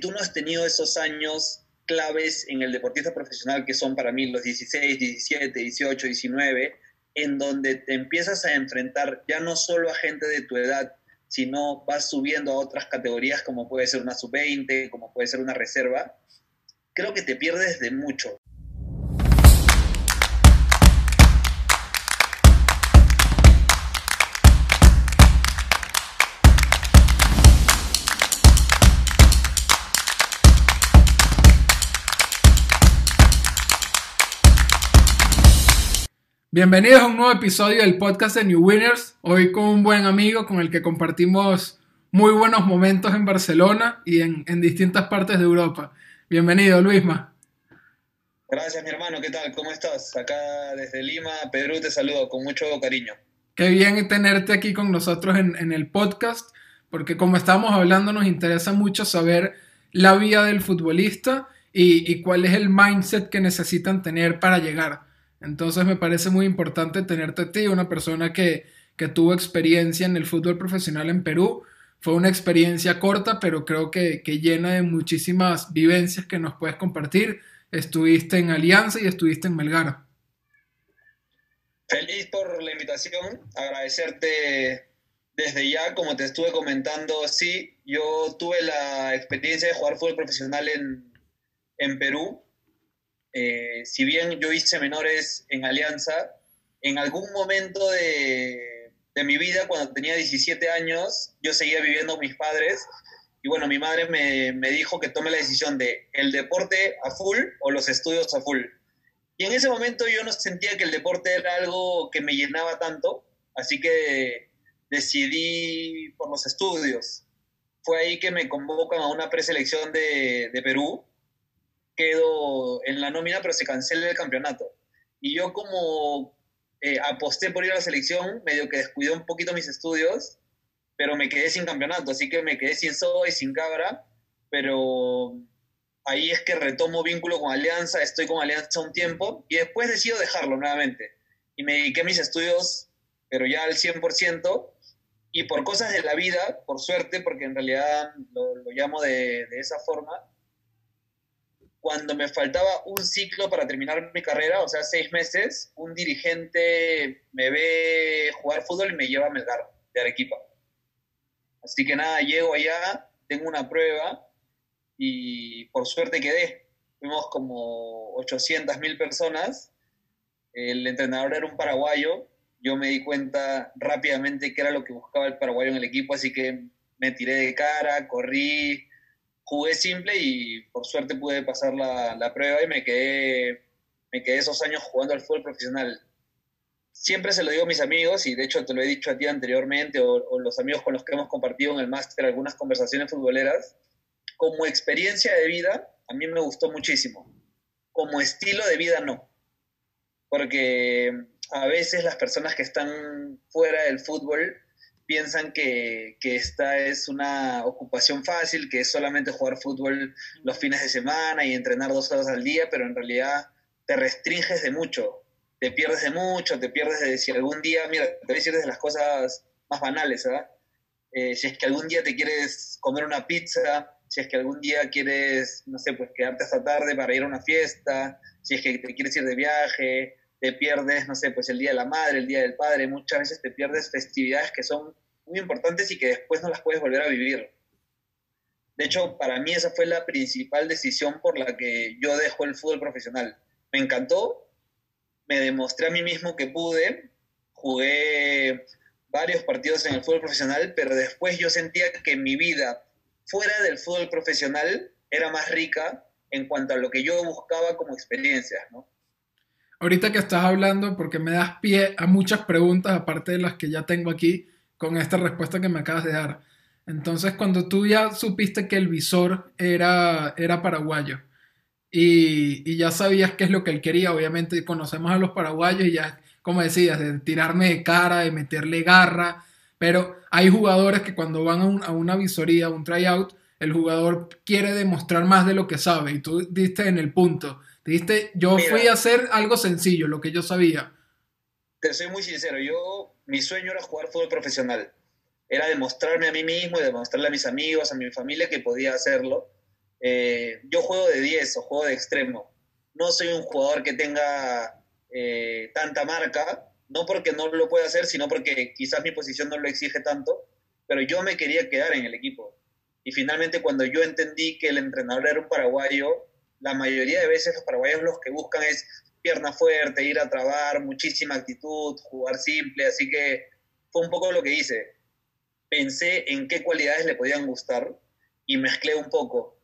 tú no has tenido esos años claves en el deportista profesional que son para mí los 16, 17, 18, 19, en donde te empiezas a enfrentar ya no solo a gente de tu edad, sino vas subiendo a otras categorías como puede ser una sub-20, como puede ser una reserva, creo que te pierdes de mucho. Bienvenidos a un nuevo episodio del podcast de New Winners. Hoy con un buen amigo con el que compartimos muy buenos momentos en Barcelona y en, distintas partes de Europa. Bienvenido, Luisma. Gracias, mi hermano. ¿Qué tal? ¿Cómo estás? Acá desde Lima, Perú, te saludo con mucho cariño. Qué bien tenerte aquí con nosotros en, el podcast, porque como estamos hablando, nos interesa mucho saber la vida del futbolista y, y cuál es el mindset que necesitan tener para llegar. Entonces me parece muy importante tenerte a ti, una persona que, tuvo experiencia en el fútbol profesional en Perú. Fue una experiencia corta, pero creo que, llena de muchísimas vivencias que nos puedes compartir. Estuviste en Alianza y estuviste en Melgar. Feliz por la invitación, agradecerte desde ya, como te estuve comentando, sí, yo tuve la experiencia de jugar fútbol profesional en, en Perú, eh, si bien yo hice menores en Alianza, en algún momento de, mi vida, cuando tenía 17 años, yo seguía viviendo con mis padres y bueno, mi madre me, me, dijo que tome la decisión de el deporte a full o los estudios a full. Y en ese momento yo no sentía que el deporte era algo que me llenaba tanto, así que decidí por los estudios. Fue ahí que me convocan a una preselección de, de Perú quedo en la nómina, pero se cancela el campeonato. Y yo como eh, aposté por ir a la selección, medio que descuidé un poquito mis estudios, pero me quedé sin campeonato, así que me quedé sin Soa y sin Cabra, pero ahí es que retomo vínculo con Alianza, estoy con Alianza un tiempo y después decido dejarlo nuevamente. Y me dediqué a mis estudios, pero ya al 100%, y por cosas de la vida, por suerte, porque en realidad lo, llamo de, de esa forma, cuando me faltaba un ciclo para terminar mi carrera, o sea, seis meses, un dirigente me ve jugar fútbol y me lleva a Melgar, de Arequipa. Así que nada, llego allá, tengo una prueba y por suerte quedé. Fuimos como 800 mil personas. El entrenador era un paraguayo. Yo me di cuenta rápidamente que era lo que buscaba el paraguayo en el equipo, así que me tiré de cara, corrí, jugué simple y por suerte pude pasar la, la, prueba y me quedé, me quedé esos años jugando al fútbol profesional. Siempre se lo digo a mis amigos y de hecho te lo he dicho a ti anteriormente o, o los amigos con los que hemos compartido en el máster algunas conversaciones futboleras. Como experiencia de vida, a mí me gustó muchísimo. Como estilo de vida, no. Porque a veces las personas que están fuera del fútbol piensan que, que, esta es una ocupación fácil, que es solamente jugar fútbol los fines de semana y entrenar dos horas al día, pero en realidad te restringes de mucho, te pierdes de mucho, te pierdes de si algún día, mira, te voy a decir desde las cosas más banales, ¿verdad? Eh, si es que algún día te quieres comer una pizza, si es que algún día quieres, no sé, pues quedarte hasta tarde para ir a una fiesta, si es que te quieres ir de viaje, te pierdes, no sé, pues el Día de la Madre, el Día del Padre, muchas veces te pierdes festividades que son muy importantes y que después no las puedes volver a vivir. De hecho, para mí esa fue la principal decisión por la que yo dejo el fútbol profesional. Me encantó, me demostré a mí mismo que pude, jugué varios partidos en el fútbol profesional, pero después yo sentía que mi vida fuera del fútbol profesional era más rica en cuanto a lo que yo buscaba como experiencias, ¿no? Ahorita que estás hablando, porque me das pie a muchas preguntas, aparte de las que ya tengo aquí, con esta respuesta que me acabas de dar. Entonces, cuando tú ya supiste que el visor era, era paraguayo y, ya sabías qué es lo que él quería, obviamente conocemos a los paraguayos y ya, como decías, de tirarme de cara, de meterle garra, pero hay jugadores que cuando van a, a una visoría, a un tryout, el jugador quiere demostrar más de lo que sabe y tú diste en el punto Dijiste, yo fui a hacer algo sencillo, lo que yo sabía. Te soy muy sincero, yo, mi sueño era jugar fútbol profesional. Era demostrarme a mí mismo y demostrarle a mis amigos, a mi familia que podía hacerlo. Eh, yo juego de 10 o juego de extremo. No soy un jugador que tenga eh, tanta marca, no porque no lo pueda hacer, sino porque quizás mi posición no lo exige tanto, pero yo me quería quedar en el equipo. Y finalmente cuando yo entendí que el entrenador era un paraguayo, la mayoría de veces los paraguayos los que buscan es pierna fuerte, ir a trabar, muchísima actitud, jugar simple, así que fue un poco lo que hice. Pensé en qué cualidades le podían gustar y mezclé un poco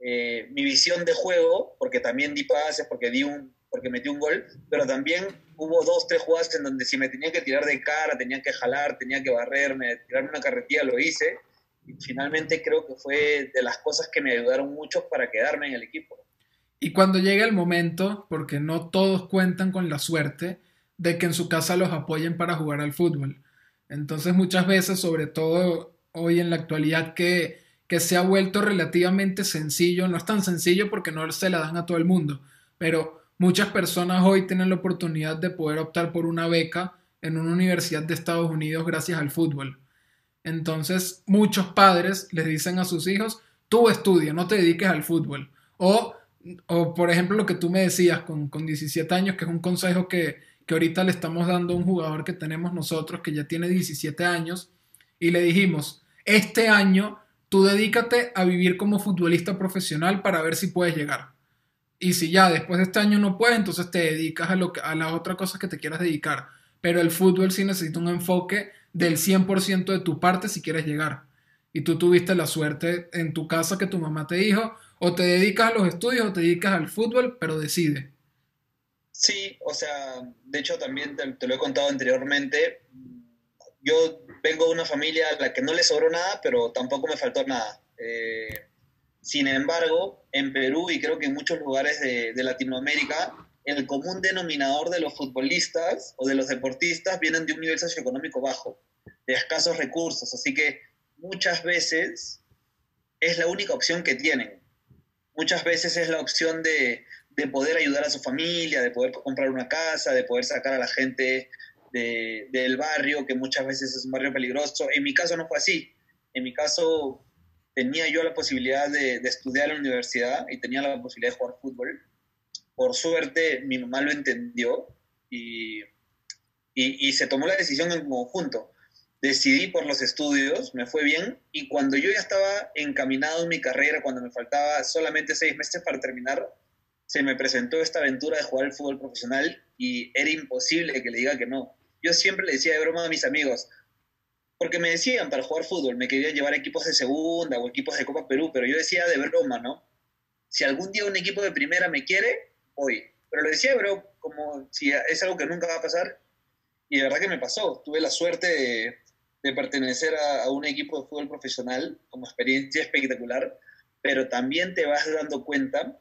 eh, mi visión de juego, porque también di pases, porque, di un, porque metí un gol, pero también hubo dos, tres jugadas en donde si me tenía que tirar de cara, tenía que jalar, tenía que barrerme, tirarme una carretilla, lo hice. Y finalmente creo que fue de las cosas que me ayudaron mucho para quedarme en el equipo. Y cuando llega el momento, porque no todos cuentan con la suerte de que en su casa los apoyen para jugar al fútbol. Entonces muchas veces, sobre todo hoy en la actualidad que, que se ha vuelto relativamente sencillo, no es tan sencillo porque no se la dan a todo el mundo, pero muchas personas hoy tienen la oportunidad de poder optar por una beca en una universidad de Estados Unidos gracias al fútbol. Entonces muchos padres les dicen a sus hijos, tú estudia, no te dediques al fútbol. O o por ejemplo lo que tú me decías con, con 17 años, que es un consejo que, que ahorita le estamos dando a un jugador que tenemos nosotros, que ya tiene 17 años, y le dijimos, este año tú dedícate a vivir como futbolista profesional para ver si puedes llegar. Y si ya después de este año no puedes, entonces te dedicas a, lo a las otras cosas que te quieras dedicar. Pero el fútbol sí necesita un enfoque del 100% de tu parte si quieres llegar. Y tú tuviste la suerte en tu casa que tu mamá te dijo, o te dedicas a los estudios o te dedicas al fútbol, pero decide. Sí, o sea, de hecho también te, lo he contado anteriormente. Yo vengo de una familia a la que no le sobró nada, pero tampoco me faltó nada. Eh, sin embargo, en Perú y creo que en muchos lugares de, de, Latinoamérica, el común denominador de los futbolistas o de los deportistas vienen de un nivel socioeconómico bajo, de escasos recursos. Así que muchas veces es la única opción que tienen muchas veces es la opción de, poder ayudar a su familia, de poder comprar una casa, de poder sacar a la gente del barrio, que muchas veces es un barrio peligroso. En mi caso no fue así. En mi caso tenía yo la posibilidad de, estudiar en la universidad y tenía la posibilidad de jugar fútbol. Por suerte mi mamá lo entendió y, y se tomó la decisión en conjunto decidí por los estudios, me fue bien, y cuando yo ya estaba encaminado en mi carrera, cuando me faltaba solamente seis meses para terminar, se me presentó esta aventura de jugar al fútbol profesional y era imposible que le diga que no. Yo siempre le decía de broma a mis amigos, porque me decían para jugar fútbol, me querían llevar equipos de segunda o equipos de Copa Perú, pero yo decía de broma, ¿no? Si algún día un equipo de primera me quiere, voy. Pero lo decía, bro, como si es algo que nunca va a pasar. Y de verdad que me pasó. Tuve la suerte de, de pertenecer a, un equipo de fútbol profesional como experiencia espectacular, pero también te vas dando cuenta,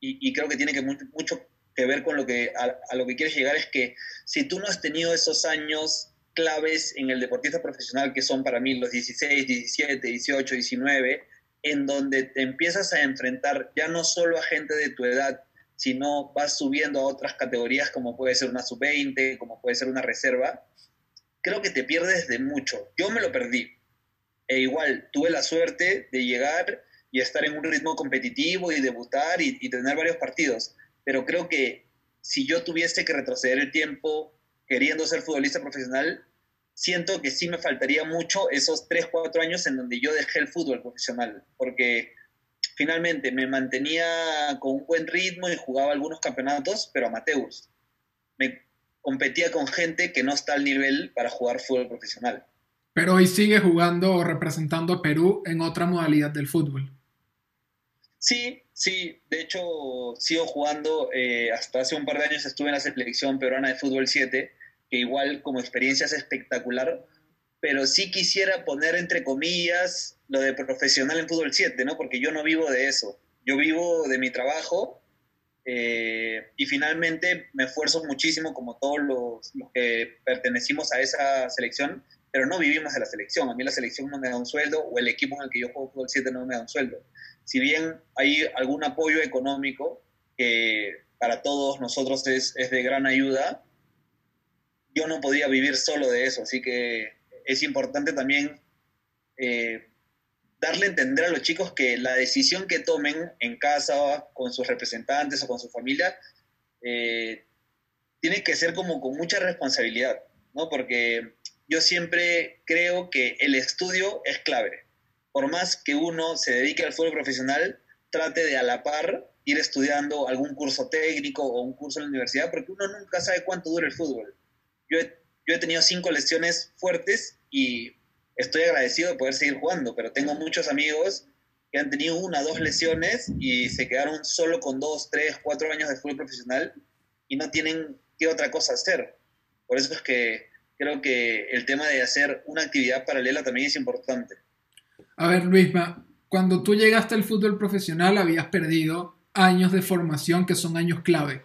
y, creo que tiene que mucho, que ver con lo que a, lo que quieres llegar, es que si tú no has tenido esos años claves en el deportista profesional, que son para mí los 16, 17, 18, 19, en donde te empiezas a enfrentar ya no solo a gente de tu edad, sino vas subiendo a otras categorías como puede ser una sub-20, como puede ser una reserva, creo que te pierdes de mucho. Yo me lo perdí. E igual, tuve la suerte de llegar y estar en un ritmo competitivo y debutar y, tener varios partidos. Pero creo que si yo tuviese que retroceder el tiempo queriendo ser futbolista profesional, siento que sí me faltaría mucho esos 3, 4 años en donde yo dejé el fútbol profesional, porque finalmente me mantenía con un buen ritmo y jugaba algunos campeonatos, pero amateurs. Competía con gente que no está al nivel para jugar fútbol profesional. Pero hoy sigue jugando o representando a Perú en otra modalidad del fútbol. Sí, sí, de hecho sigo jugando, eh, hasta hace un par de años estuve en la selección peruana de fútbol 7, que igual como experiencia es espectacular, pero sí quisiera poner entre comillas lo de profesional en fútbol 7, ¿no? Porque yo no vivo de eso, yo vivo de mi trabajo eh, y finalmente me esfuerzo muchísimo, como todos los, que pertenecimos a esa selección, pero no vivimos de la selección. A mí la selección no me da un sueldo, o el equipo en el que yo juego fútbol 7 no me da un sueldo. Si bien hay algún apoyo económico que para todos nosotros es, es de gran ayuda, yo no podía vivir solo de eso. Así que es importante también eh, darle a entender a los chicos que la decisión que tomen en casa, con sus representantes o con su familia, eh, tiene que ser como con mucha responsabilidad, ¿no? Porque yo siempre creo que el estudio es clave. Por más que uno se dedique al fútbol profesional, trate de a la par ir estudiando algún curso técnico o un curso en la universidad, porque uno nunca sabe cuánto dura el fútbol. Yo he, yo he tenido cinco lesiones fuertes y estoy agradecido de poder seguir jugando, pero tengo muchos amigos que han tenido una, dos lesiones y se quedaron solo con dos, tres, cuatro años de fútbol profesional y no tienen qué otra cosa hacer. Por eso es que creo que el tema de hacer una actividad paralela también es importante. A ver, Luisma, cuando tú llegaste al fútbol profesional habías perdido años de formación que son años clave.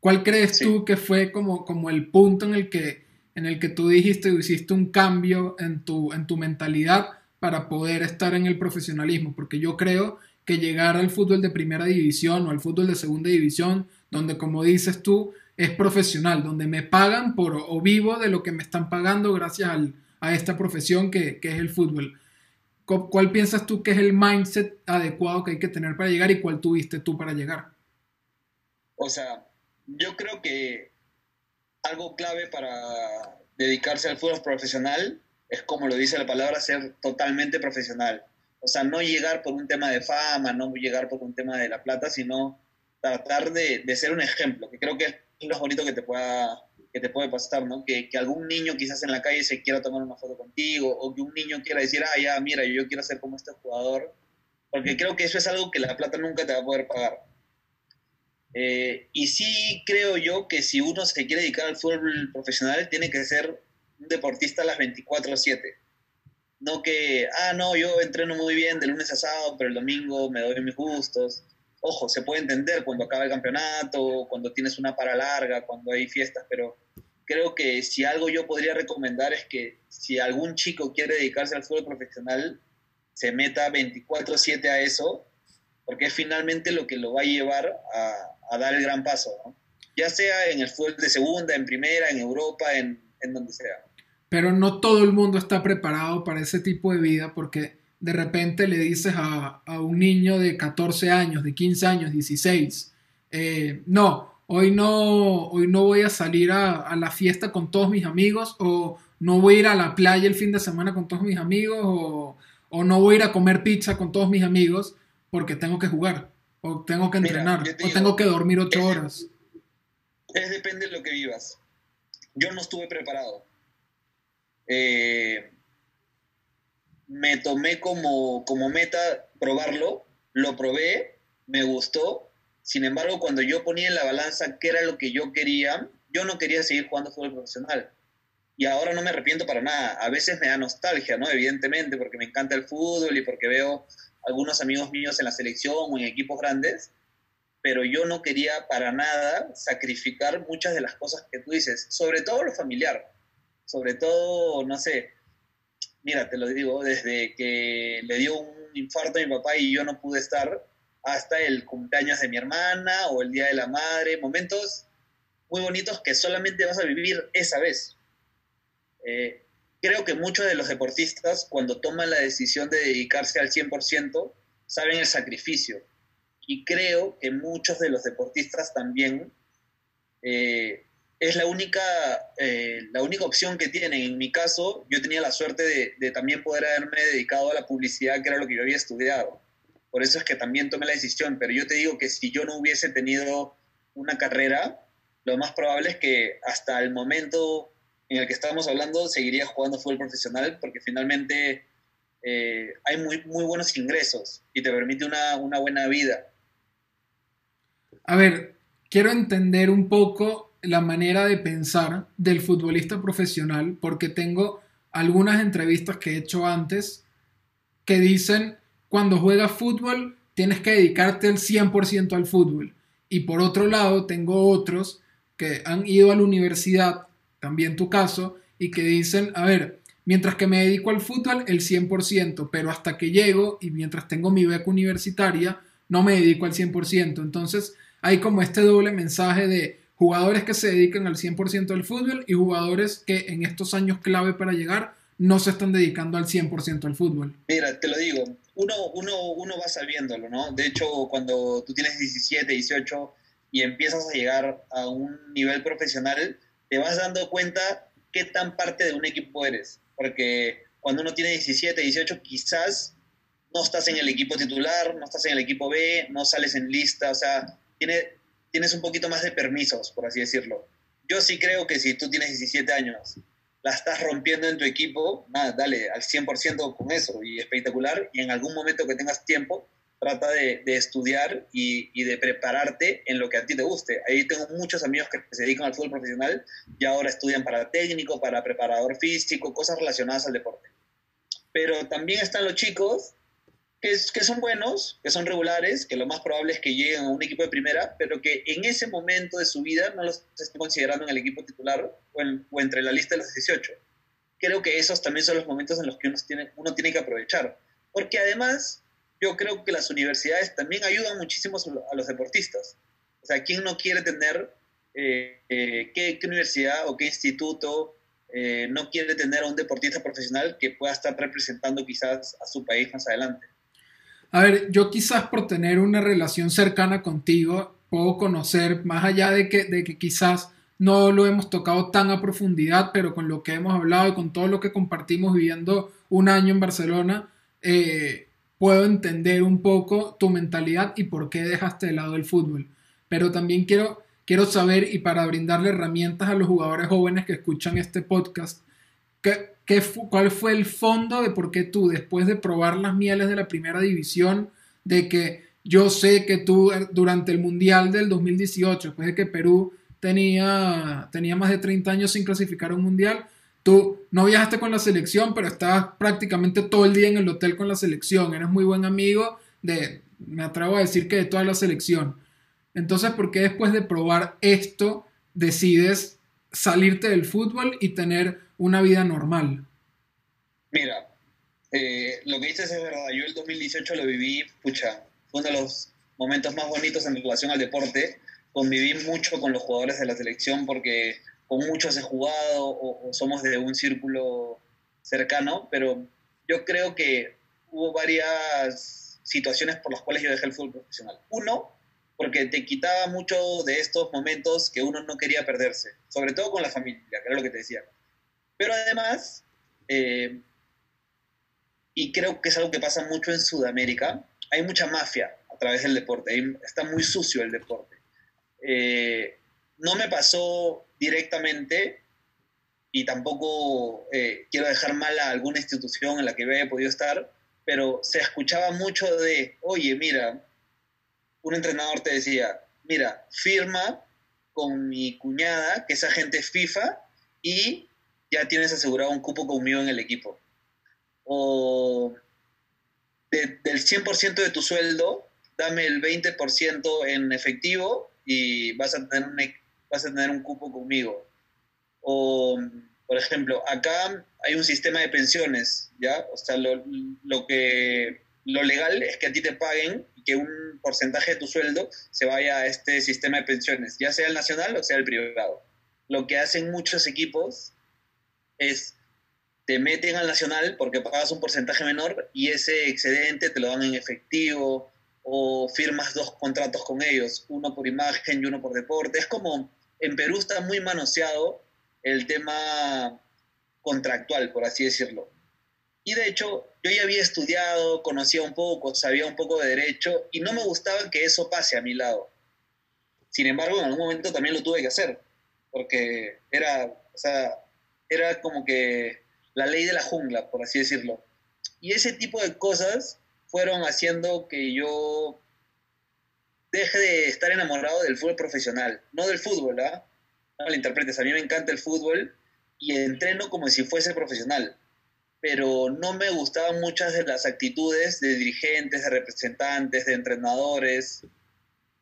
¿Cuál crees tú que fue como, como el punto en el que en el que tú dijiste o hiciste un cambio en tu, en tu mentalidad para poder estar en el profesionalismo, porque yo creo que llegar al fútbol de primera división o al fútbol de segunda división, donde como dices tú, es profesional, donde me pagan por o vivo de lo que me están pagando gracias a esta profesión que, que es el fútbol. ¿Cuál piensas tú que es el mindset adecuado que hay que tener para llegar y cuál tuviste tú para llegar? O sea, yo creo que algo clave para dedicarse al fútbol profesional es, como lo dice la palabra, ser totalmente profesional. O sea, no llegar por un tema de fama, no llegar por un tema de la plata, sino tratar de, de ser un ejemplo, que creo que es lo bonito que te pueda que te puede pasar, ¿no? Que, que, algún niño quizás en la calle se quiera tomar una foto contigo, o que un niño quiera decir, ah, ya, mira, yo quiero ser como este jugador, porque creo que eso es algo que la plata nunca te va a poder pagar. Eh, y sí creo yo que si uno se quiere dedicar al fútbol profesional, tiene que ser un deportista a las 24/7. No que, ah, no, yo entreno muy bien de lunes a sábado, pero el domingo me doy mis gustos. Ojo, se puede entender cuando acaba el campeonato, cuando tienes una para larga, cuando hay fiestas, pero creo que si algo yo podría recomendar es que si algún chico quiere dedicarse al fútbol profesional, se meta 24/7 a eso, porque es finalmente lo que lo va a llevar a, a dar el gran paso, ya sea en el fútbol de segunda, en primera, en Europa, en, en donde sea. Pero no todo el mundo está preparado para ese tipo de vida porque de repente le dices a, a un niño de 14 años, de 15 años, 16, eh, no, hoy no, hoy no voy a salir a, a, la fiesta con todos mis amigos o no voy a ir a la playa el fin de semana con todos mis amigos o, o no voy a ir a comer pizza con todos mis amigos porque tengo que jugar o tengo que entrenar, o tengo que dormir ocho horas. Es depende de lo que vivas. Yo no estuve preparado. Eh, me tomé como, como meta probarlo, lo probé, me gustó. Sin embargo, cuando yo ponía en la balanza qué era lo que yo quería, yo no quería seguir jugando fútbol profesional. Y ahora no me arrepiento para nada. A veces me da nostalgia, ¿no? Evidentemente, porque me encanta el fútbol y porque veo algunos amigos míos en la selección o en equipos grandes, pero yo no quería para nada sacrificar muchas de las cosas que tú dices, sobre todo lo familiar, sobre todo, no sé, mira, te lo digo, desde que le dio un infarto a mi papá y yo no pude estar, hasta el cumpleaños de mi hermana o el Día de la Madre, momentos muy bonitos que solamente vas a vivir esa vez. Eh, creo que muchos de los deportistas, cuando toman la decisión de dedicarse al 100%, saben el sacrificio. Y creo que muchos de los deportistas también eh, es la única, eh, la única opción que tienen. En mi caso, yo tenía la suerte de, de, también poder haberme dedicado a la publicidad, que era lo que yo había estudiado. Por eso es que también tomé la decisión. Pero yo te digo que si yo no hubiese tenido una carrera, lo más probable es que hasta el momento en el que estábamos hablando seguiría jugando fútbol profesional porque finalmente eh, hay muy, muy buenos ingresos y te permite una, una buena vida. A ver, quiero entender un poco la manera de pensar del futbolista profesional porque tengo algunas entrevistas que he hecho antes que dicen cuando juegas fútbol tienes que dedicarte al 100% al fútbol. Y por otro lado, tengo otros que han ido a la universidad también tu caso, y que dicen, a ver, mientras que me dedico al fútbol, el 100%, pero hasta que llego y mientras tengo mi beca universitaria, no me dedico al 100%. Entonces, hay como este doble mensaje de jugadores que se dedican al 100% al fútbol y jugadores que en estos años clave para llegar no se están dedicando al 100% al fútbol? Mira, te lo digo, uno, uno, uno va sabiéndolo, ¿no? De hecho, cuando tú tienes 17, 18 y empiezas a llegar a un nivel profesional, te vas dando cuenta qué tan parte de un equipo eres. Porque cuando uno tiene 17, 18, quizás no estás en el equipo titular, no estás en el equipo B, no sales en lista, o sea, tiene, tienes un poquito más de permisos, por así decirlo. Yo sí creo que si tú tienes 17 años, la estás rompiendo en tu equipo, nada, dale al 100% con eso y espectacular, y en algún momento que tengas tiempo, trata de, estudiar y, de prepararte en lo que a ti te guste. Ahí tengo muchos amigos que se dedican al fútbol profesional y ahora estudian para técnico, para preparador físico, cosas relacionadas al deporte. Pero también están los chicos que, que son buenos, que son regulares, que lo más probable es que lleguen a un equipo de primera, pero que en ese momento de su vida no los estén considerando en el equipo titular o, o entre la lista de los 18. Creo que esos también son los momentos en los que uno tiene, uno tiene que aprovechar. Porque además yo creo que las universidades también ayudan muchísimo a los deportistas. O sea, ¿quién no quiere tener, eh, eh, qué, universidad o qué instituto eh, no quiere tener a un deportista profesional que pueda estar representando quizás a su país más adelante? A ver, yo quizás por tener una relación cercana contigo, puedo conocer, más allá de que, de que quizás no lo hemos tocado tan a profundidad, pero con lo que hemos hablado y con todo lo que compartimos viviendo un año en Barcelona, eh, puedo entender un poco tu mentalidad y por qué dejaste de lado el fútbol. Pero también quiero, quiero saber, y para brindarle herramientas a los jugadores jóvenes que escuchan este podcast, ¿qué, qué, ¿cuál fue el fondo de por qué tú, después de probar las mieles de la primera división, de que yo sé que tú eh, durante el Mundial del 2018, después de que Perú tenía, tenía más de 30 años sin clasificar un Mundial, Tú no viajaste con la selección, pero estabas prácticamente todo el día en el hotel con la selección. Eres muy buen amigo de, me atrevo a decir que de toda la selección. Entonces, ¿por qué después de probar esto decides salirte del fútbol y tener una vida normal? Mira, eh, lo que dices es verdad. Yo el 2018 lo viví, pucha, fue uno de los momentos más bonitos en relación al deporte. Conviví mucho con los jugadores de la selección porque con muchos he jugado o, somos de un círculo cercano, pero yo creo que hubo varias situaciones por las cuales yo dejé el fútbol profesional. Uno, porque te quitaba mucho de estos momentos que uno no quería perderse, sobre todo con la familia, que era lo que te decía. Pero además, eh, y creo que es algo que pasa mucho en Sudamérica, hay mucha mafia a través del deporte, está muy sucio el deporte. Eh, no me pasó directamente y tampoco eh, quiero dejar mal a alguna institución en la que haya podido estar, pero se escuchaba mucho de, oye, mira, un entrenador te decía, mira, firma con mi cuñada, que es agente FIFA, y ya tienes asegurado un cupo conmigo en el equipo. O del 100% de tu sueldo, dame el 20% en efectivo y vas a tener un, vas a tener un cupo conmigo. O, por ejemplo, acá hay un sistema de pensiones, ¿ya? O sea, lo, lo, que, lo legal es que a ti te paguen y que un porcentaje de tu sueldo se vaya a este sistema de pensiones, ya sea el nacional o sea el privado. Lo que hacen muchos equipos es te meten al nacional porque pagas un porcentaje menor y ese excedente te lo dan en efectivo o firmas dos contratos con ellos, uno por imagen y uno por deporte. Es como en Perú está muy manoseado el tema contractual, por así decirlo. Y de hecho, yo ya había estudiado, conocía un poco, sabía un poco de derecho y no me gustaba que eso pase a mi lado. Sin embargo, en algún momento también lo tuve que hacer, porque era, o sea, era como que la ley de la jungla, por así decirlo. Y ese tipo de cosas fueron haciendo que yo deje de estar enamorado del fútbol profesional, no del fútbol, ¿ah? No lo interpretes, a mí me encanta el fútbol y entreno como si fuese profesional, pero no me gustaban muchas de las actitudes de dirigentes, de representantes, de entrenadores,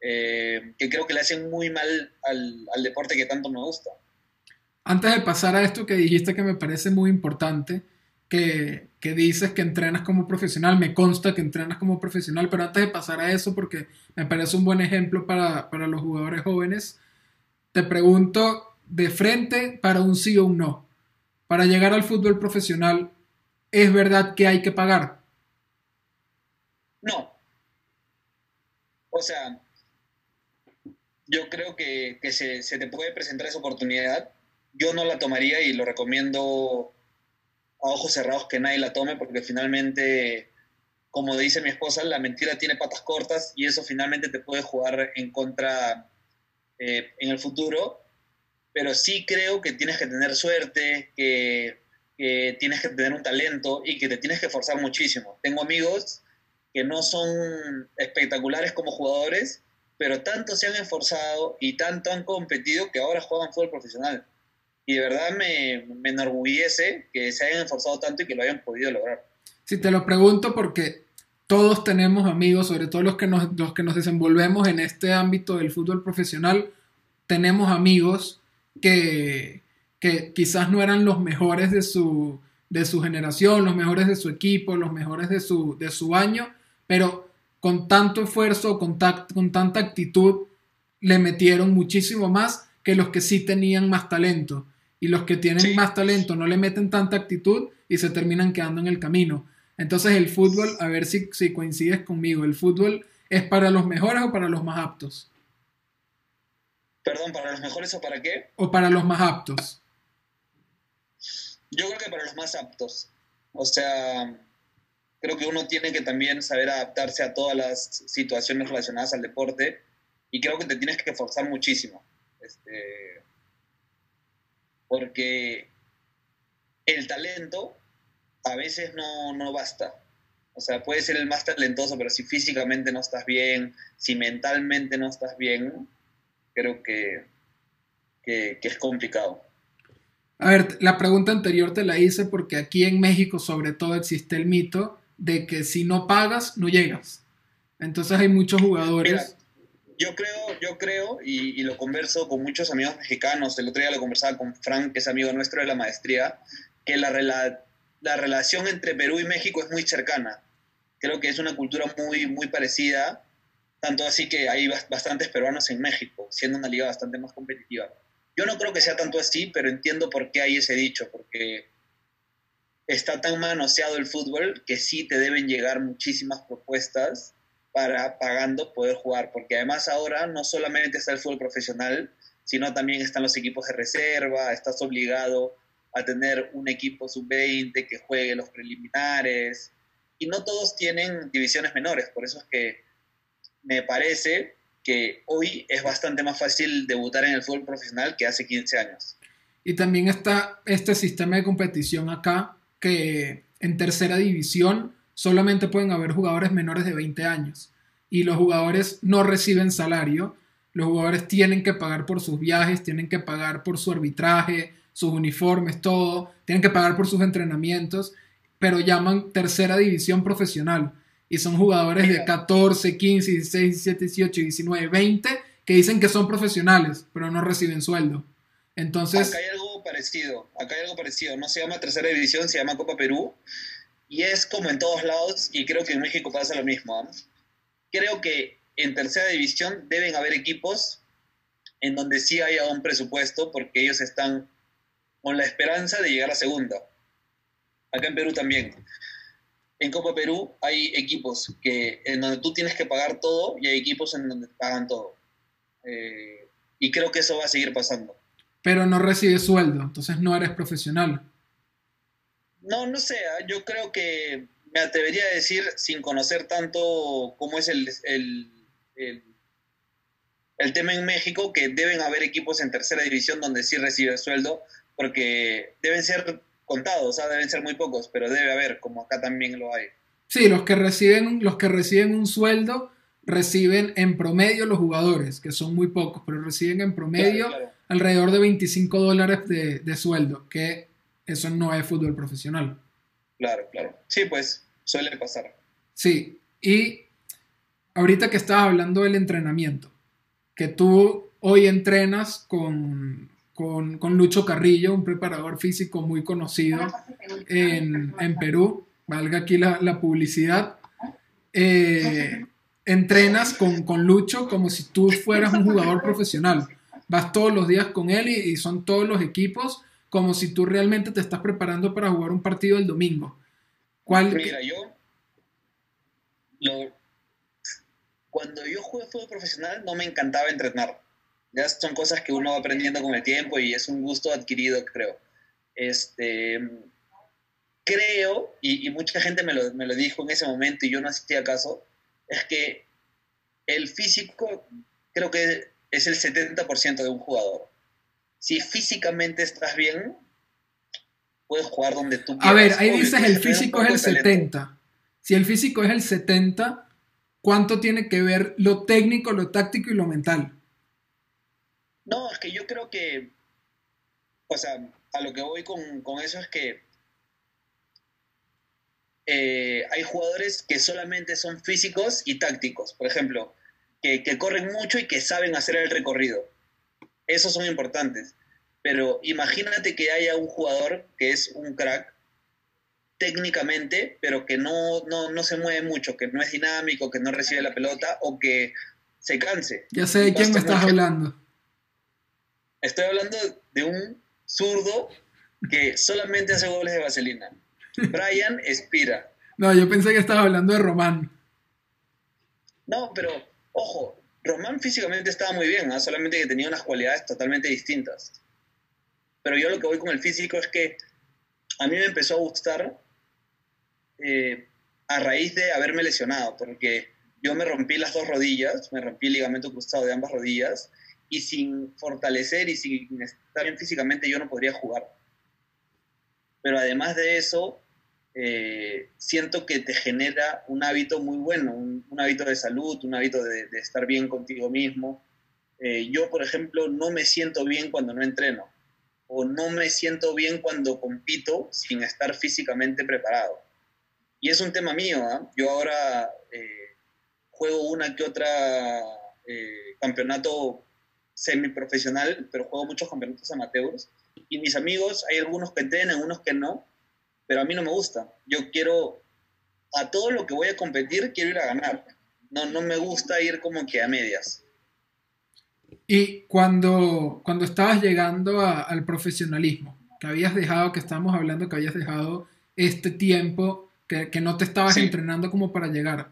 eh, que creo que le hacen muy mal al, al deporte que tanto me gusta. Antes de pasar a esto que dijiste que me parece muy importante, que, dices que entrenas como profesional, me consta que entrenas como profesional, pero antes de pasar a eso, porque me parece un buen ejemplo para, los jugadores jóvenes, te pregunto de frente para un sí o un no. para llegar al fútbol profesional, ¿es verdad que hay que pagar? No. O sea, yo creo que, se, se, te puede presentar esa oportunidad. Yo no la tomaría y lo recomiendo a ojos cerrados que nadie la tome porque finalmente, como dice mi esposa, la mentira tiene patas cortas y eso finalmente te puede jugar en contra eh, en el futuro. Pero sí creo que tienes que tener suerte, que, que tienes que tener un talento y que te tienes que esforzar muchísimo. Tengo amigos que no son espectaculares como jugadores, pero tanto se han esforzado y tanto han competido que ahora juegan fútbol profesional. Y de verdad me, me enorgullece que se hayan esforzado tanto y que lo hayan podido lograr. Sí, te lo pregunto porque todos tenemos amigos, sobre todo los que nos, los que nos desenvolvemos en este ámbito del fútbol profesional, tenemos amigos que, que quizás no eran los mejores de su, de su generación, los mejores de su equipo, los mejores de su, de su año, pero con tanto esfuerzo, con, con tanta actitud, le metieron muchísimo más que los que sí tenían más talento. Y los que tienen más talento no le meten tanta actitud y se terminan quedando en el camino. Entonces el fútbol, a ver si, si coincides conmigo, el fútbol es para los mejores o para los más aptos. Perdón, ¿para los mejores o para qué? O para los más aptos. Yo creo que para los más aptos. O sea, creo que uno tiene que también saber adaptarse a todas las situaciones relacionadas al deporte y creo que te tienes que esforzar muchísimo. Este, porque el talento a veces no, no basta. O sea, puedes ser el más talentoso, pero si físicamente no estás bien, si mentalmente no estás bien, creo que, que, que es complicado. A ver, la pregunta anterior te la hice porque aquí en México sobre todo existe el mito de que si no pagas, no llegas. Entonces hay muchos jugadores. Yo creo, yo creo, y, lo converso con muchos amigos mexicanos, el otro día lo conversaba con Frank, que es amigo nuestro de la maestría, que la, la relación entre Perú y México es muy cercana. Creo que es una cultura muy, muy parecida, tanto así que hay bastantes peruanos en México, siendo una liga bastante más competitiva. Yo no creo que sea tanto así, pero entiendo por qué hay ese dicho, porque está tan manoseado el fútbol que sí te deben llegar muchísimas propuestas para pagando poder jugar, porque además ahora no solamente está el fútbol profesional, sino también están los equipos de reserva, estás obligado a tener un equipo sub-20 que juegue los preliminares, y no todos tienen divisiones menores, por eso es que me parece que hoy es bastante más fácil debutar en el fútbol profesional que hace 15 años. Y también está este sistema de competición acá que en tercera división solamente pueden haber jugadores menores de 20 años. Y los jugadores no reciben salario, los jugadores tienen que pagar por sus viajes, tienen que pagar por su arbitraje, sus uniformes, todo, tienen que pagar por sus entrenamientos, pero llaman tercera división profesional. Y son jugadores de 14, 15, 16, 17, 18, 19, 20 que dicen que son profesionales, pero no reciben sueldo. Entonces... Acá hay algo parecido, acá hay algo parecido, no se llama tercera división, se llama Copa Perú, y es como en todos lados, y creo que en México pasa lo mismo. Creo que en tercera división deben haber equipos en donde sí haya un presupuesto, porque ellos están con la esperanza de llegar a segunda. Acá en Perú también en Copa Perú hay equipos que, en donde tú tienes que pagar todo y hay equipos en donde pagan todo. Eh, y creo que eso va a seguir pasando. Pero no recibes sueldo, entonces no eres profesional. No, no sé, ¿ah? yo creo que me atrevería a decir, sin conocer tanto cómo es el, el, el, tema en México, que deben haber equipos en tercera división donde sí recibes sueldo, porque deben ser contados, o sea, deben ser muy pocos, pero debe haber, como acá también lo hay. Sí, los que reciben, los que reciben un sueldo reciben en promedio los jugadores, que son muy pocos, pero reciben en promedio alrededor de 25 dólares de, de, sueldo, que eso no es fútbol profesional. Claro, claro. Sí, pues suele pasar. Sí, y ahorita que estabas hablando del entrenamiento, que tú hoy entrenas con, con, Lucho Carrillo, un preparador físico muy conocido en, Perú, valga aquí la, publicidad. Eh, entrenas con, Lucho como si tú fueras un jugador profesional. Vas todos los días con él y, son todos los equipos como si tú realmente te estás preparando para jugar un partido el domingo. ¿Cuál? Mira, yo cuando yo jugué fútbol profesional no me encantaba entrenar. Ya son cosas que uno va aprendiendo con el tiempo y es un gusto adquirido, creo. Este, creo, y, mucha gente me lo, me lo, dijo en ese momento y yo no hacía caso, es que el físico creo que es el 70% de un jugador. Si físicamente estás bien, puedes jugar donde tú quieras. A ver, ahí dices el físico es el 70. Si el físico es el 70, ¿cuánto tiene que ver lo técnico, lo táctico y lo mental? No, es que yo creo que, o sea, a lo que voy con, con eso es que eh, hay jugadores que solamente son físicos y tácticos, por ejemplo, que, que corren mucho y que saben hacer el recorrido. Esos son importantes. Pero imagínate que haya un jugador que es un crack técnicamente, pero que no, no, no, se mueve mucho, que no es dinámico, que no recibe la pelota o que se canse. Ya sé de quién me estás hablando. Estoy hablando de un zurdo que solamente hace goles de vaselina. Brian Espira. No, yo pensé que estabas hablando de Román. No, pero ojo, Román físicamente estaba muy bien, solamente que tenía unas cualidades totalmente distintas. Pero yo lo que voy con el físico es que a mí me empezó a gustar eh, a raíz de haberme lesionado, porque yo me rompí las dos rodillas, me rompí el ligamento cruzado de ambas rodillas, y sin fortalecer y sin estar bien físicamente yo no podría jugar. Pero además de eso, eh, siento que te genera un hábito muy bueno, un, hábito de salud, un hábito de, estar bien contigo mismo. Eh, yo, por ejemplo, no me siento bien cuando no entreno o no me siento bien cuando compito sin estar físicamente preparado. Y es un tema mío, ¿ah? yo ahora eh, juego una que otra eh, campeonato semiprofesional, pero juego muchos campeonatos amateurs. Y mis amigos, hay algunos que entrenan, unos que no, pero a mí no me gusta. Yo quiero, a todo lo que voy a competir, quiero ir a ganar. No, no me gusta ir como que a medias. Y cuando, cuando estabas llegando al profesionalismo, que habías dejado, que estábamos hablando, que habías dejado este tiempo, que, que no te estabas entrenando como para llegar,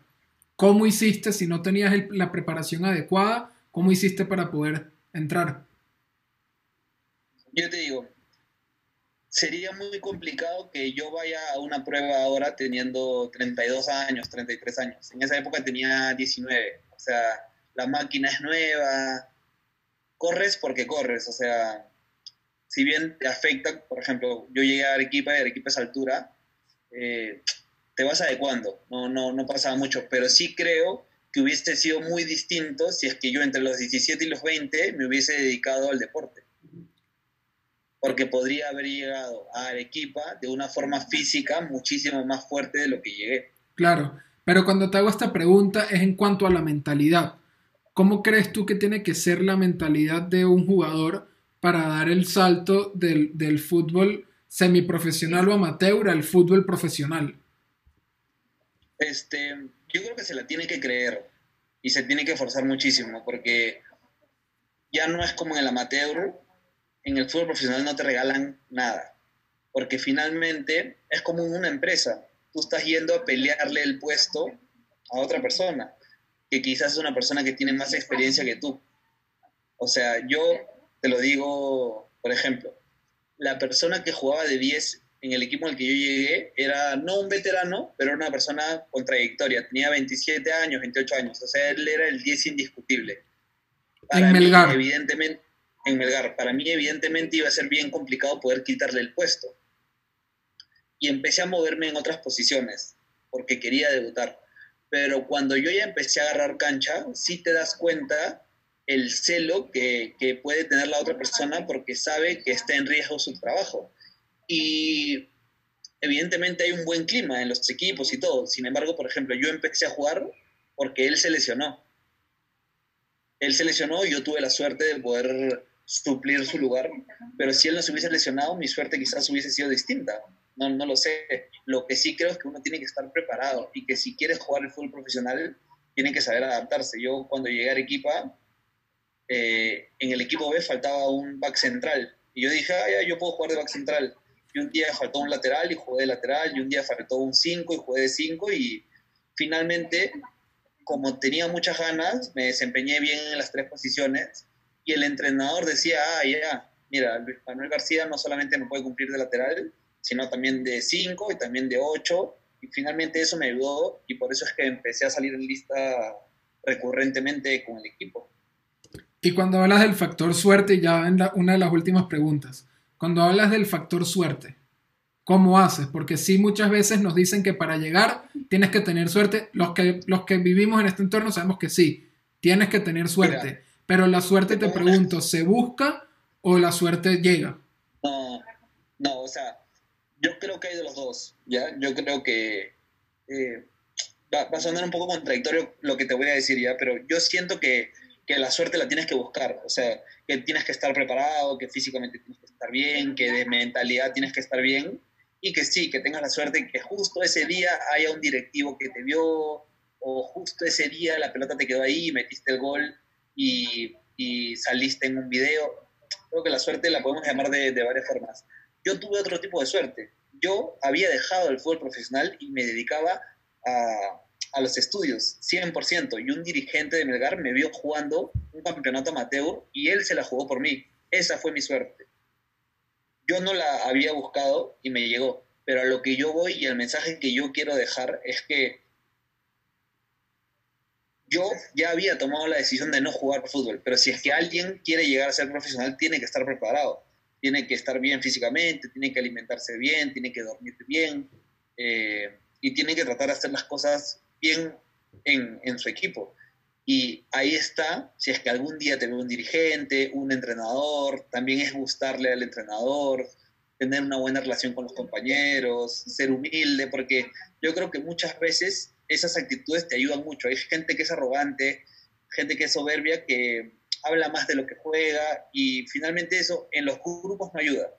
¿cómo hiciste si no tenías la preparación adecuada? ¿Cómo hiciste para poder entrar? Yo te digo, sería muy complicado que yo vaya a una prueba ahora teniendo 32 años, 33 años. En esa época tenía 19. O sea, la máquina es nueva, corres porque corres, o sea, si bien te afecta, por ejemplo, yo llegué a Arequipa y Arequipa es altura, eh, te vas adecuando, no, no, no pasaba mucho, pero sí creo que hubiese sido muy distinto si es que yo entre los 17 y los 20 me hubiese dedicado al deporte. Porque podría haber llegado a Arequipa de una forma física muchísimo más fuerte de lo que llegué. Claro, pero cuando te hago esta pregunta es en cuanto a la mentalidad. ¿Cómo crees tú que tiene que ser la mentalidad de un jugador para dar el salto del, del fútbol semiprofesional o amateur al fútbol profesional? Este, yo creo que se la tiene que creer y se tiene que forzar muchísimo porque ya no es como en el amateur, en el fútbol profesional no te regalan nada, porque finalmente es como una empresa, tú estás yendo a pelearle el puesto a otra persona que quizás es una persona que tiene más experiencia que tú. O sea, yo te lo digo, por ejemplo, la persona que jugaba de 10 en el equipo al que yo llegué era no un veterano, pero una persona con trayectoria. Tenía 27 años, 28 años. O sea, él era el 10 indiscutible. en Melgar. evidentemente, en Melgar. Para mí, evidentemente, iba a ser bien complicado poder quitarle el puesto. Y empecé a moverme en otras posiciones, porque quería debutar pero cuando yo ya empecé a agarrar cancha, sí te das cuenta el celo que, que, puede tener la otra persona porque sabe que está en riesgo su trabajo. Y evidentemente hay un buen clima en los equipos y todo. Sin embargo, por ejemplo, yo empecé a jugar porque él se lesionó. Él se lesionó y yo tuve la suerte de poder suplir su lugar, pero si él no se hubiese lesionado, mi suerte quizás hubiese sido distinta no, no lo sé. Lo que sí creo es que uno tiene que estar preparado y que si quieres jugar el fútbol profesional, tiene que saber adaptarse. Yo cuando llegué a Arequipa, eh, en el equipo B faltaba un back central Y yo dije, ah, ya, yo puedo jugar de back central. Y un día faltó un lateral y jugué de lateral, y un día faltó un 5 y jugué de 5, y finalmente, como tenía muchas ganas, me desempeñé bien en las tres posiciones, y el entrenador decía, ah, ya, mira, Luis Manuel García no solamente me puede cumplir de lateral, sino también de 5 y también de 8, y finalmente eso me ayudó, y por eso es que empecé a salir en lista recurrentemente con el equipo. Y cuando hablas del factor suerte, ya en una de las últimas preguntas, cuando hablas del factor suerte, ¿cómo haces? Porque sí muchas veces nos dicen que para llegar tienes que tener suerte. Los que, los que vivimos en este entorno sabemos que sí, tienes que tener suerte. Pero la suerte, te, pregunto, ¿se busca o la suerte llega? No, no, o sea, yo creo que hay de los dos, ¿ya? Yo creo que... Eh, va, va, a sonar un poco contradictorio lo que te voy a decir ya, pero yo siento que que la suerte la tienes que buscar, o sea, que tienes que estar preparado, que físicamente tienes que estar bien, que de mentalidad tienes que estar bien, y que sí, que tengas la suerte que justo ese día haya un directivo que te vio, o justo ese día la pelota te quedó ahí, metiste el gol y, saliste en un video. Creo que la suerte la podemos llamar de, de varias formas. Yo tuve otro tipo de suerte. Yo había dejado el fútbol profesional y me dedicaba a, a los estudios, 100%. Y un dirigente de Melgar me vio jugando un campeonato amateur y él se la jugó por mí. Esa fue mi suerte. Yo no la había buscado y me llegó. Pero a lo que yo voy y el mensaje que yo quiero dejar es que yo ya había tomado la decisión de no jugar fútbol, pero si es que alguien quiere llegar a ser profesional, tiene que estar preparado, tiene que estar bien físicamente, tiene que alimentarse bien, tiene que dormir bien eh, y tiene que tratar de hacer las cosas bien en, su equipo. Y ahí está, si es que algún día te ve un dirigente, un entrenador, también es gustarle al entrenador, tener una buena relación con los compañeros, ser humilde, porque yo creo que muchas veces esas actitudes te ayudan mucho. Hay gente que es arrogante, gente que es soberbia, que habla más de lo que juega y finalmente eso en los grupos no ayuda.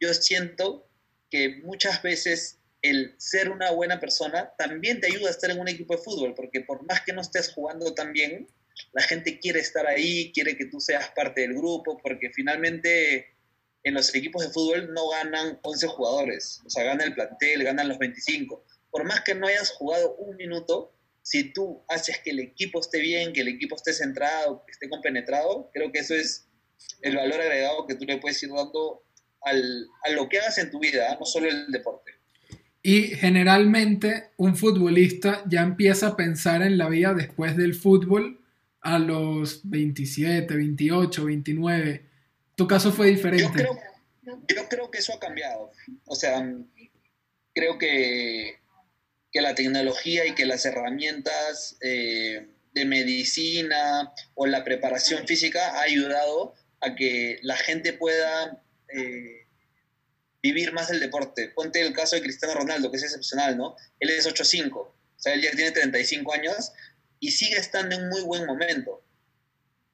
Yo siento que muchas veces el ser una buena persona también te ayuda a estar en un equipo de fútbol, porque por más que no estés jugando tan bien, la gente quiere estar ahí, quiere que tú seas parte del grupo, porque finalmente en los equipos de fútbol no ganan 11 jugadores, o sea, gana el plantel, ganan los 25. Por más que no hayas jugado un minuto, si tú haces que el equipo esté bien, que el equipo esté centrado, que esté compenetrado, creo que eso es el valor agregado que tú le puedes ir dando al, a lo que hagas en tu vida, no solo el deporte. Y generalmente un futbolista ya empieza a pensar en la vida después del fútbol a los 27, 28, 29. Tu caso fue diferente. Yo creo, que eso ha cambiado. O sea, creo que, que la tecnología y que las herramientas eh, de medicina o la preparación física ha ayudado a que la gente pueda... Eh, vivir más el deporte. Ponte el caso de Cristiano Ronaldo, que es excepcional, ¿no? Él es 8'5, o sea, él ya tiene 35 años y sigue estando en muy buen momento.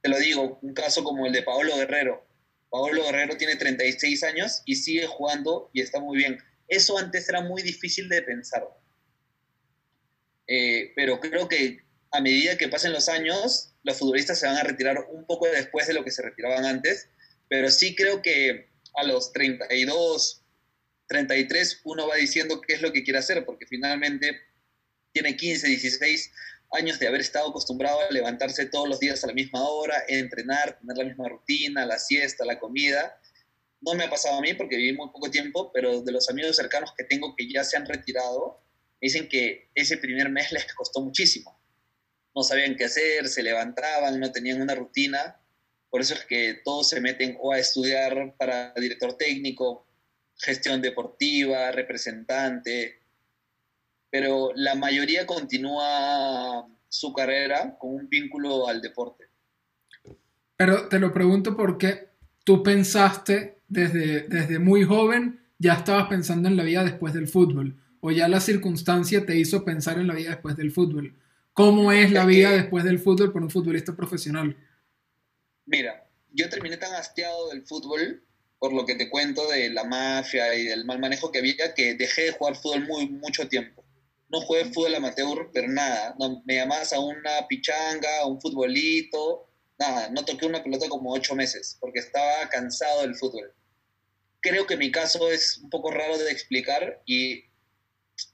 Te lo digo, un caso como el de Paolo Guerrero. Paolo Guerrero tiene 36 años y sigue jugando y está muy bien. Eso antes era muy difícil de pensar. Eh, pero creo que a medida que pasen los años, los futbolistas se van a retirar un poco después de lo que se retiraban antes, pero sí creo que a los 32, 33, uno va diciendo qué es lo que quiere hacer, porque finalmente tiene 15, 16 años de haber estado acostumbrado a levantarse todos los días a la misma hora, entrenar, tener la misma rutina, la siesta, la comida. No me ha pasado a mí porque viví muy poco tiempo, pero de los amigos cercanos que tengo que ya se han retirado, dicen que ese primer mes les costó muchísimo. No sabían qué hacer, se levantaban, no tenían una rutina por eso es que todos se meten o a estudiar para director técnico, gestión deportiva, representante, pero la mayoría continúa su carrera con un vínculo al deporte. Pero te lo pregunto porque tú pensaste desde, desde muy joven, ya estabas pensando en la vida después del fútbol, o ya la circunstancia te hizo pensar en la vida después del fútbol. ¿Cómo es la vida después del fútbol por un futbolista profesional? Mira, yo terminé tan hastiado del fútbol, por lo que te cuento de la mafia y del mal manejo que había, que dejé de jugar fútbol muy mucho tiempo. No jugué fútbol amateur, pero nada. No, me llamabas a una pichanga, a un futbolito, nada. No toqué una pelota como ocho meses, porque estaba cansado del fútbol. creo que mi caso es un poco raro de explicar y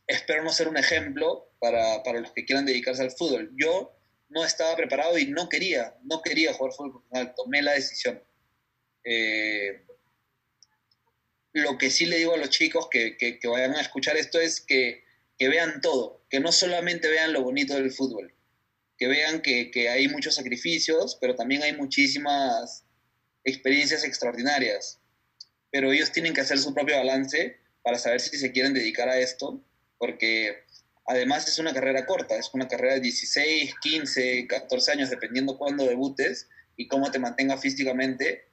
espero no ser un ejemplo para, para, los que quieran dedicarse al fútbol. Yo no estaba preparado y no quería, no quería jugar fútbol profesional, tomé la decisión. Eh, lo que sí le digo a los chicos que, que, que vayan a escuchar esto es que, que, vean todo, que no solamente vean lo bonito del fútbol, que vean que, hay muchos sacrificios, pero también hay muchísimas experiencias extraordinarias. Pero ellos tienen que hacer su propio balance para saber si se quieren dedicar a esto, porque además es una carrera corta, es una carrera de 16, 15, 14 años, dependiendo cuándo debutes y cómo te mantenga físicamente.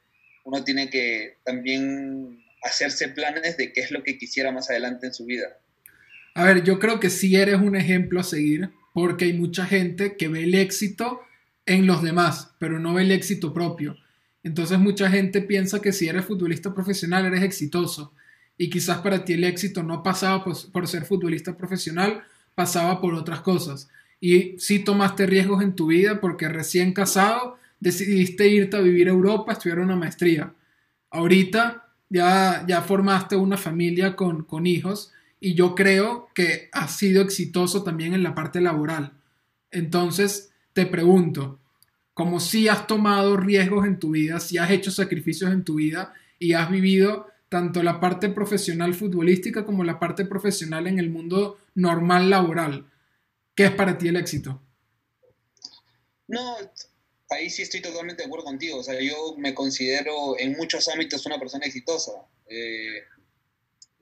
Uno tiene que también hacerse planes de qué es lo que quisiera más adelante en su vida. A ver, yo creo que sí eres un ejemplo a seguir, porque hay mucha gente que ve el éxito en los demás, pero no ve el éxito propio. Entonces mucha gente piensa que si eres futbolista profesional eres exitoso y quizás para ti el éxito no pasaba por, ser futbolista profesional, pasaba por otras cosas. Y sí tomaste riesgos en tu vida porque recién casado decidiste irte a vivir a Europa, estudiar una maestría. Ahorita ya, ya formaste una familia con, con hijos y yo creo que has sido exitoso también en la parte laboral. Entonces, te pregunto, como si has tomado riesgos en tu vida, si has hecho sacrificios en tu vida y has vivido tanto la parte profesional futbolística como la parte profesional en el mundo normal laboral, ¿qué es para ti el éxito? No, ahí sí estoy totalmente de acuerdo contigo. O sea, yo me considero en muchos ámbitos una persona exitosa. Eh,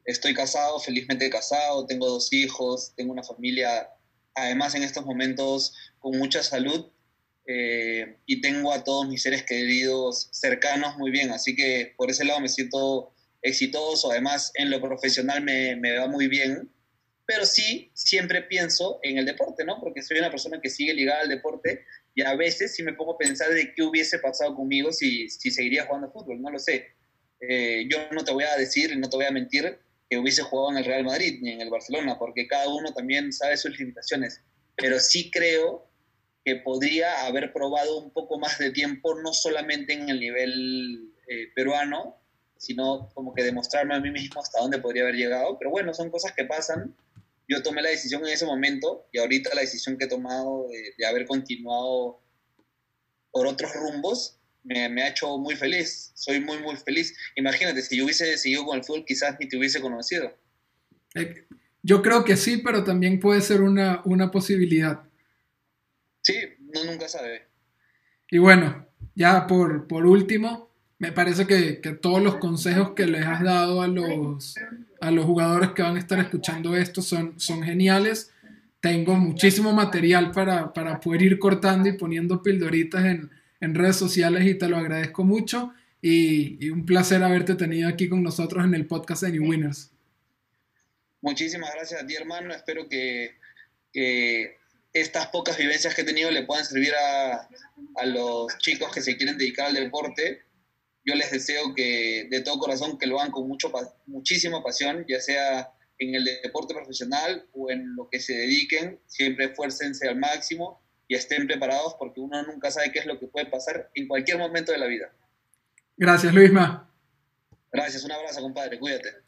estoy casado, felizmente casado, tengo dos hijos, tengo una familia, además en estos momentos con mucha salud eh, y tengo a todos mis seres queridos cercanos muy bien. Así que por ese lado me siento exitoso. Además, en lo profesional me, va muy bien. Pero sí, siempre pienso en el deporte, ¿no? Porque soy una persona que sigue ligada al deporte y a veces sí me pongo a pensar de qué hubiese pasado conmigo si, si seguiría jugando fútbol, no lo sé. Eh, yo no te voy a decir, no te voy a mentir que hubiese jugado en el Real Madrid ni en el Barcelona, porque cada uno también sabe sus limitaciones, pero sí creo que podría haber probado un poco más de tiempo, no solamente en el nivel eh, peruano, sino como que demostrarme a mí mismo hasta dónde podría haber llegado, pero bueno, son cosas que pasan yo tomé la decisión en ese momento y ahorita la decisión que he tomado de, haber continuado por otros rumbos me, ha hecho muy feliz. Soy muy, muy feliz. Imagínate, si yo hubiese seguido con el fútbol, quizás ni te hubiese conocido. Eh, yo creo que sí, pero también puede ser una, una posibilidad. Sí, no nunca sabe. Y bueno, ya por, por último, me parece que, todos los consejos que les has dado a los, a los jugadores que van a estar escuchando esto son, son geniales. Tengo muchísimo material para, poder ir cortando y poniendo pildoritas en, redes sociales y te lo agradezco mucho. Y, un placer haberte tenido aquí con nosotros en el podcast de New Winners. Muchísimas gracias a ti, hermano. Espero que, estas pocas vivencias que he tenido le puedan servir a, a los chicos que se quieren dedicar al deporte yo les deseo que de todo corazón que lo hagan con mucho, muchísima pasión, ya sea en el deporte profesional o en lo que se dediquen, siempre esfuércense al máximo y estén preparados porque uno nunca sabe qué es lo que puede pasar en cualquier momento de la vida. Gracias, Luisma. Gracias, un abrazo, compadre, cuídate.